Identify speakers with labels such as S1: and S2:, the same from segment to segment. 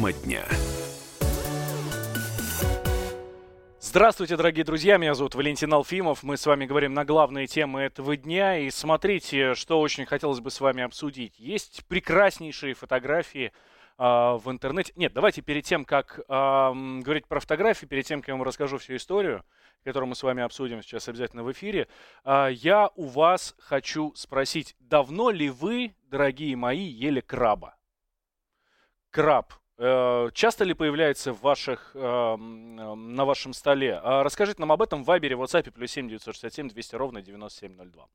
S1: Тема дня.
S2: Здравствуйте, дорогие друзья, меня зовут Валентин Алфимов. Мы с вами говорим на главные темы этого дня. И смотрите, что очень хотелось бы с вами обсудить. Есть прекраснейшие фотографии э, в интернете. Нет, давайте перед тем, как э, говорить про фотографии, перед тем, как я вам расскажу всю историю, которую мы с вами обсудим сейчас обязательно в эфире, э, я у вас хочу спросить, давно ли вы, дорогие мои, ели краба? Краб часто ли появляется в ваших, эм, на вашем столе? А расскажите нам об этом в Вайбере, WhatsApp, плюс 7 967 200 ровно 9702.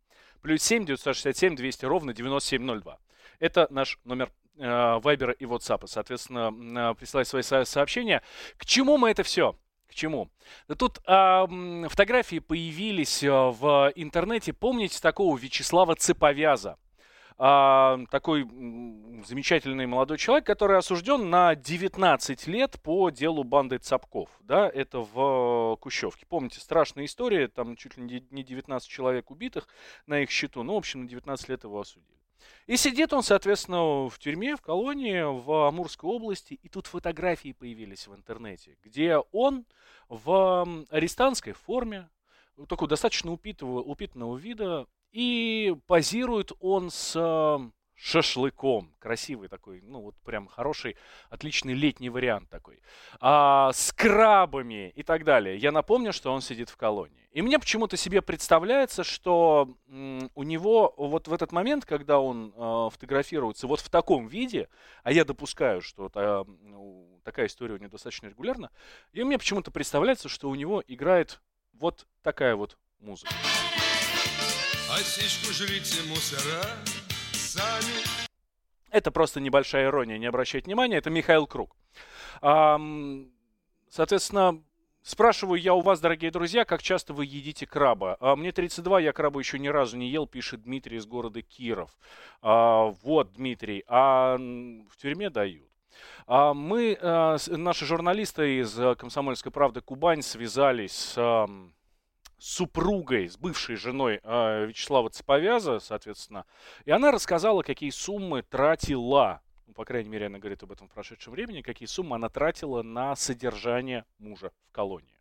S2: Плюс 7 967 200 ровно 9702. Это наш номер э, Вайбера и WhatsApp. Соответственно, э, присылайте свои сообщения. К чему мы это все? К чему? Тут э, фотографии появились в интернете. Помните такого Вячеслава Цеповяза? А, такой замечательный молодой человек, который осужден на 19 лет по делу банды Цапков. Да, это в Кущевке. Помните, страшная история, там чуть ли не 19 человек убитых на их счету. Ну, в общем, на 19 лет его осудили. И сидит он, соответственно, в тюрьме, в колонии в Амурской области. И тут фотографии появились в интернете, где он в арестантской форме, такой достаточно упитанного, упитанного вида, и позирует он с эм, шашлыком. Красивый такой, ну вот прям хороший, отличный летний вариант такой. А, с крабами и так далее. Я напомню, что он сидит в колонии. И мне почему-то себе представляется, что у него вот в этот момент, когда он э, фотографируется вот в таком виде, а я допускаю, что э, ну, такая история у него достаточно регулярна, и мне почему-то представляется, что у него играет вот такая вот музыка. Осечку жрите мусора сами. Это просто небольшая ирония, не обращайте внимания. Это Михаил Круг. Соответственно, Спрашиваю я у вас, дорогие друзья, как часто вы едите краба? А, мне 32, я краба еще ни разу не ел, пишет Дмитрий из города Киров. А, вот, Дмитрий, а в тюрьме дают. А мы, а, наши журналисты из «Комсомольской правды» Кубань связались с супругой, с бывшей женой э, Вячеслава Цеповяза, соответственно, и она рассказала, какие суммы тратила, ну, по крайней мере, она говорит об этом в прошедшем времени, какие суммы она тратила на содержание мужа в колонии.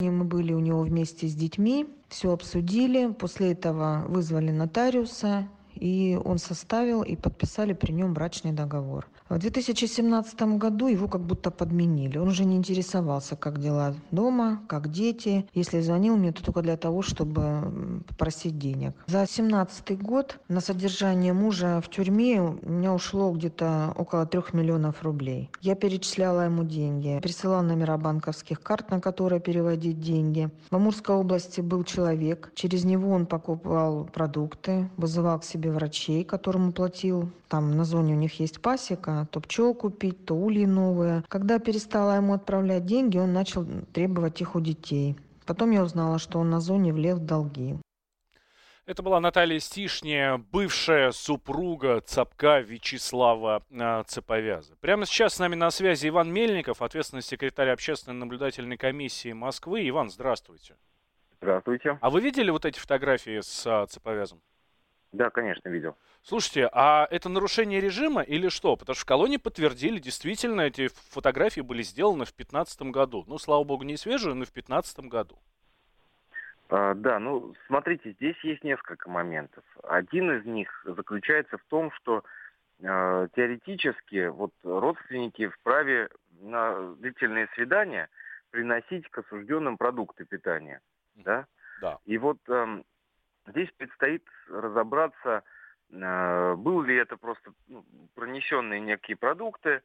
S3: Мы были у него вместе с детьми, все обсудили, после этого вызвали нотариуса, и он составил и подписали при нем брачный договор. В 2017 году его как будто подменили. Он уже не интересовался, как дела дома, как дети. Если звонил мне, то только для того, чтобы попросить денег. За 2017 год на содержание мужа в тюрьме у меня ушло где-то около 3 миллионов рублей. Я перечисляла ему деньги, присылала номера банковских карт, на которые переводить деньги. В Амурской области был человек, через него он покупал продукты, вызывал к себе врачей, которому платил. Там на зоне у них есть пасека, то пчел купить, то ульи новые. Когда перестала ему отправлять деньги, он начал требовать их у детей. Потом я узнала, что он на зоне влез в долги.
S2: Это была Наталья Стишняя, бывшая супруга Цапка Вячеслава э, Цеповяза. Прямо сейчас с нами на связи Иван Мельников, ответственный секретарь общественной наблюдательной комиссии Москвы. Иван, здравствуйте.
S4: Здравствуйте.
S2: А вы видели вот эти фотографии с э, Цеповязом?
S4: Да, конечно, видел.
S2: Слушайте, а это нарушение режима или что? Потому что в колонии подтвердили, действительно, эти фотографии были сделаны в 2015 году. Ну, слава богу, не свежие, но в 2015 году.
S4: А, да, ну, смотрите, здесь есть несколько моментов. Один из них заключается в том, что э, теоретически вот родственники вправе на длительные свидания приносить к осужденным продукты питания. Да?
S2: Да.
S4: И вот э, Здесь предстоит разобраться, э, был ли это просто ну, пронесенные некие продукты,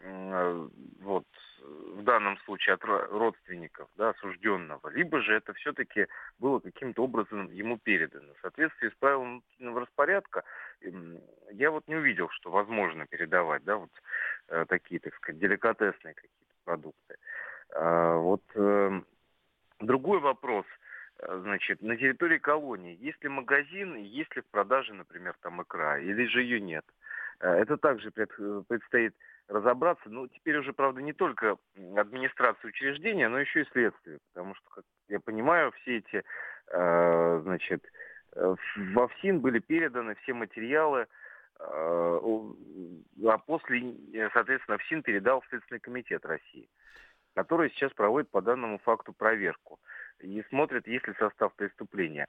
S4: э, вот, в данном случае от родственников, да, осужденного, либо же это все-таки было каким-то образом ему передано. В соответствии с правилами распорядка я вот не увидел, что возможно передавать, да, вот э, такие, так сказать, деликатесные какие-то продукты. А вот другой вопрос – значит, на территории колонии есть ли магазин, есть ли в продаже, например, там икра, или же ее нет. Э, это также э, предстоит разобраться. Ну, теперь уже, правда, не только администрация учреждения, но еще и следствие. Потому что, как я понимаю, все эти, значит, в ФСИН были переданы все материалы а после, соответственно, ФСИН передал в Следственный комитет России, который сейчас проводит по данному факту проверку и смотрит, есть ли состав преступления.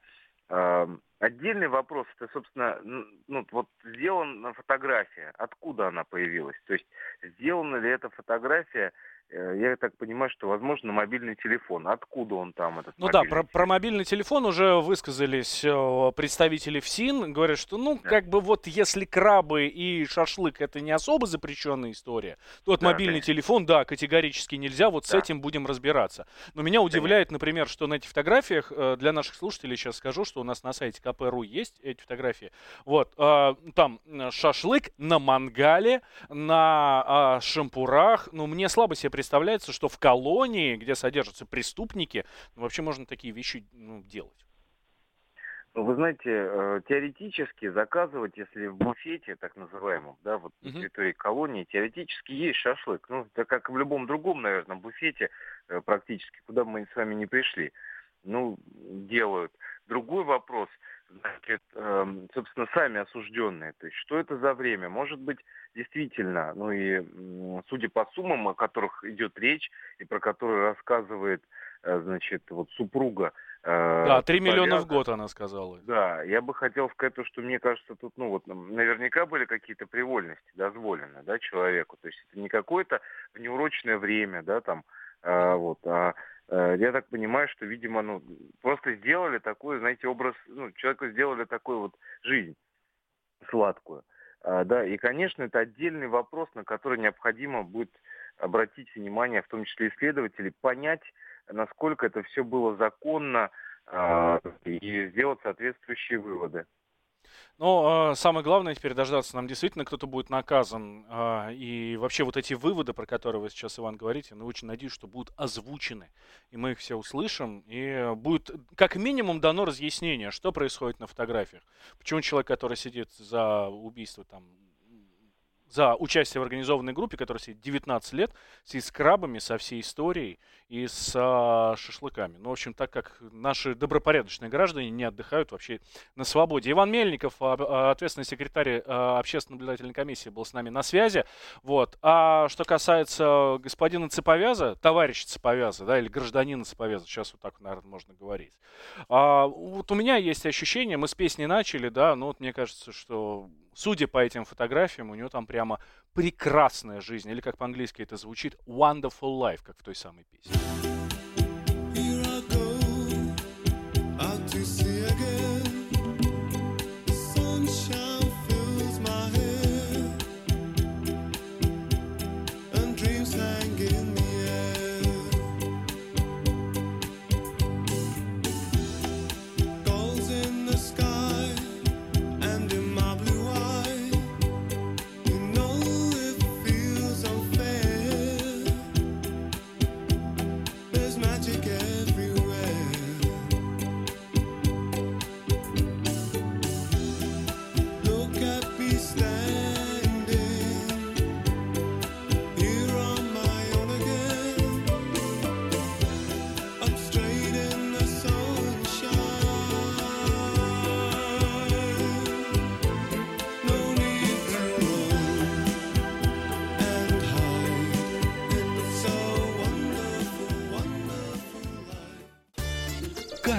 S4: Отдельный вопрос, это, собственно, ну, вот сделана фотография, откуда она появилась? То есть сделана ли эта фотография Э, я так понимаю, что, возможно, мобильный телефон. Откуда он там, этот
S2: Ну да, про, про мобильный телефон уже высказались э, представители ФСИН. Говорят, что, ну, да. как бы вот если крабы и шашлык это не особо запрещенная история, то вот да, мобильный конечно. телефон, да, категорически нельзя, вот да. с этим будем разбираться. Но меня удивляет, например, что на этих фотографиях, э, для наших слушателей сейчас скажу, что у нас на сайте КПРУ есть эти фотографии. Вот, там шашлык на мангале, на а, шампурах. Ну, мне слабо себе представляется, что в колонии, где содержатся преступники, ну, вообще можно такие вещи ну, делать.
S4: Ну, вы знаете, э, теоретически заказывать, если в буфете, так называемом, да, вот на территории колонии, теоретически есть шашлык. Ну, это как в любом другом, наверное, буфете э, практически, куда мы с вами не пришли. Ну, делают. Другой вопрос – значит, эм, собственно, сами осужденные. То есть, что это за время? Может быть, действительно, ну и судя по суммам, о которых идет речь, и про которые рассказывает, э, значит, вот супруга.
S2: Э, да, 3 миллиона в год, она сказала.
S4: Да, я бы хотел сказать, что мне кажется, тут, ну вот, наверняка были какие-то привольности дозволены, да, человеку. То есть, это не какое-то неурочное время, да, там, а, вот, а Э, я так понимаю, что, видимо, ну, просто сделали такой, знаете, образ, ну, человеку сделали такую вот жизнь сладкую. А, да, и, конечно, это отдельный вопрос, на который необходимо будет обратить внимание, в том числе исследователей, понять, насколько это все было законно а, и сделать соответствующие выводы.
S2: Но э, самое главное теперь дождаться, нам действительно кто-то будет наказан. Э, и вообще вот эти выводы, про которые вы сейчас, Иван, говорите, ну, очень надеюсь, что будут озвучены. И мы их все услышим. И будет как минимум дано разъяснение, что происходит на фотографиях. Почему человек, который сидит за убийство там за участие в организованной группе, которая сидит 19 лет, с крабами, со всей историей и с а, шашлыками. Ну, в общем, так как наши добропорядочные граждане не отдыхают вообще на свободе. Иван Мельников, а, а, ответственный секретарь а, общественной наблюдательной комиссии, был с нами на связи. Вот. А что касается господина Цеповяза, товарища Цеповяза, да, или гражданина Цеповяза, сейчас вот так, наверное, можно говорить. А, вот у меня есть ощущение, мы с песни начали, да, но вот мне кажется, что судя по этим фотографиям, у него там прямо прекрасная жизнь, или как по-английски это звучит, wonderful life, как в той самой песне. Together.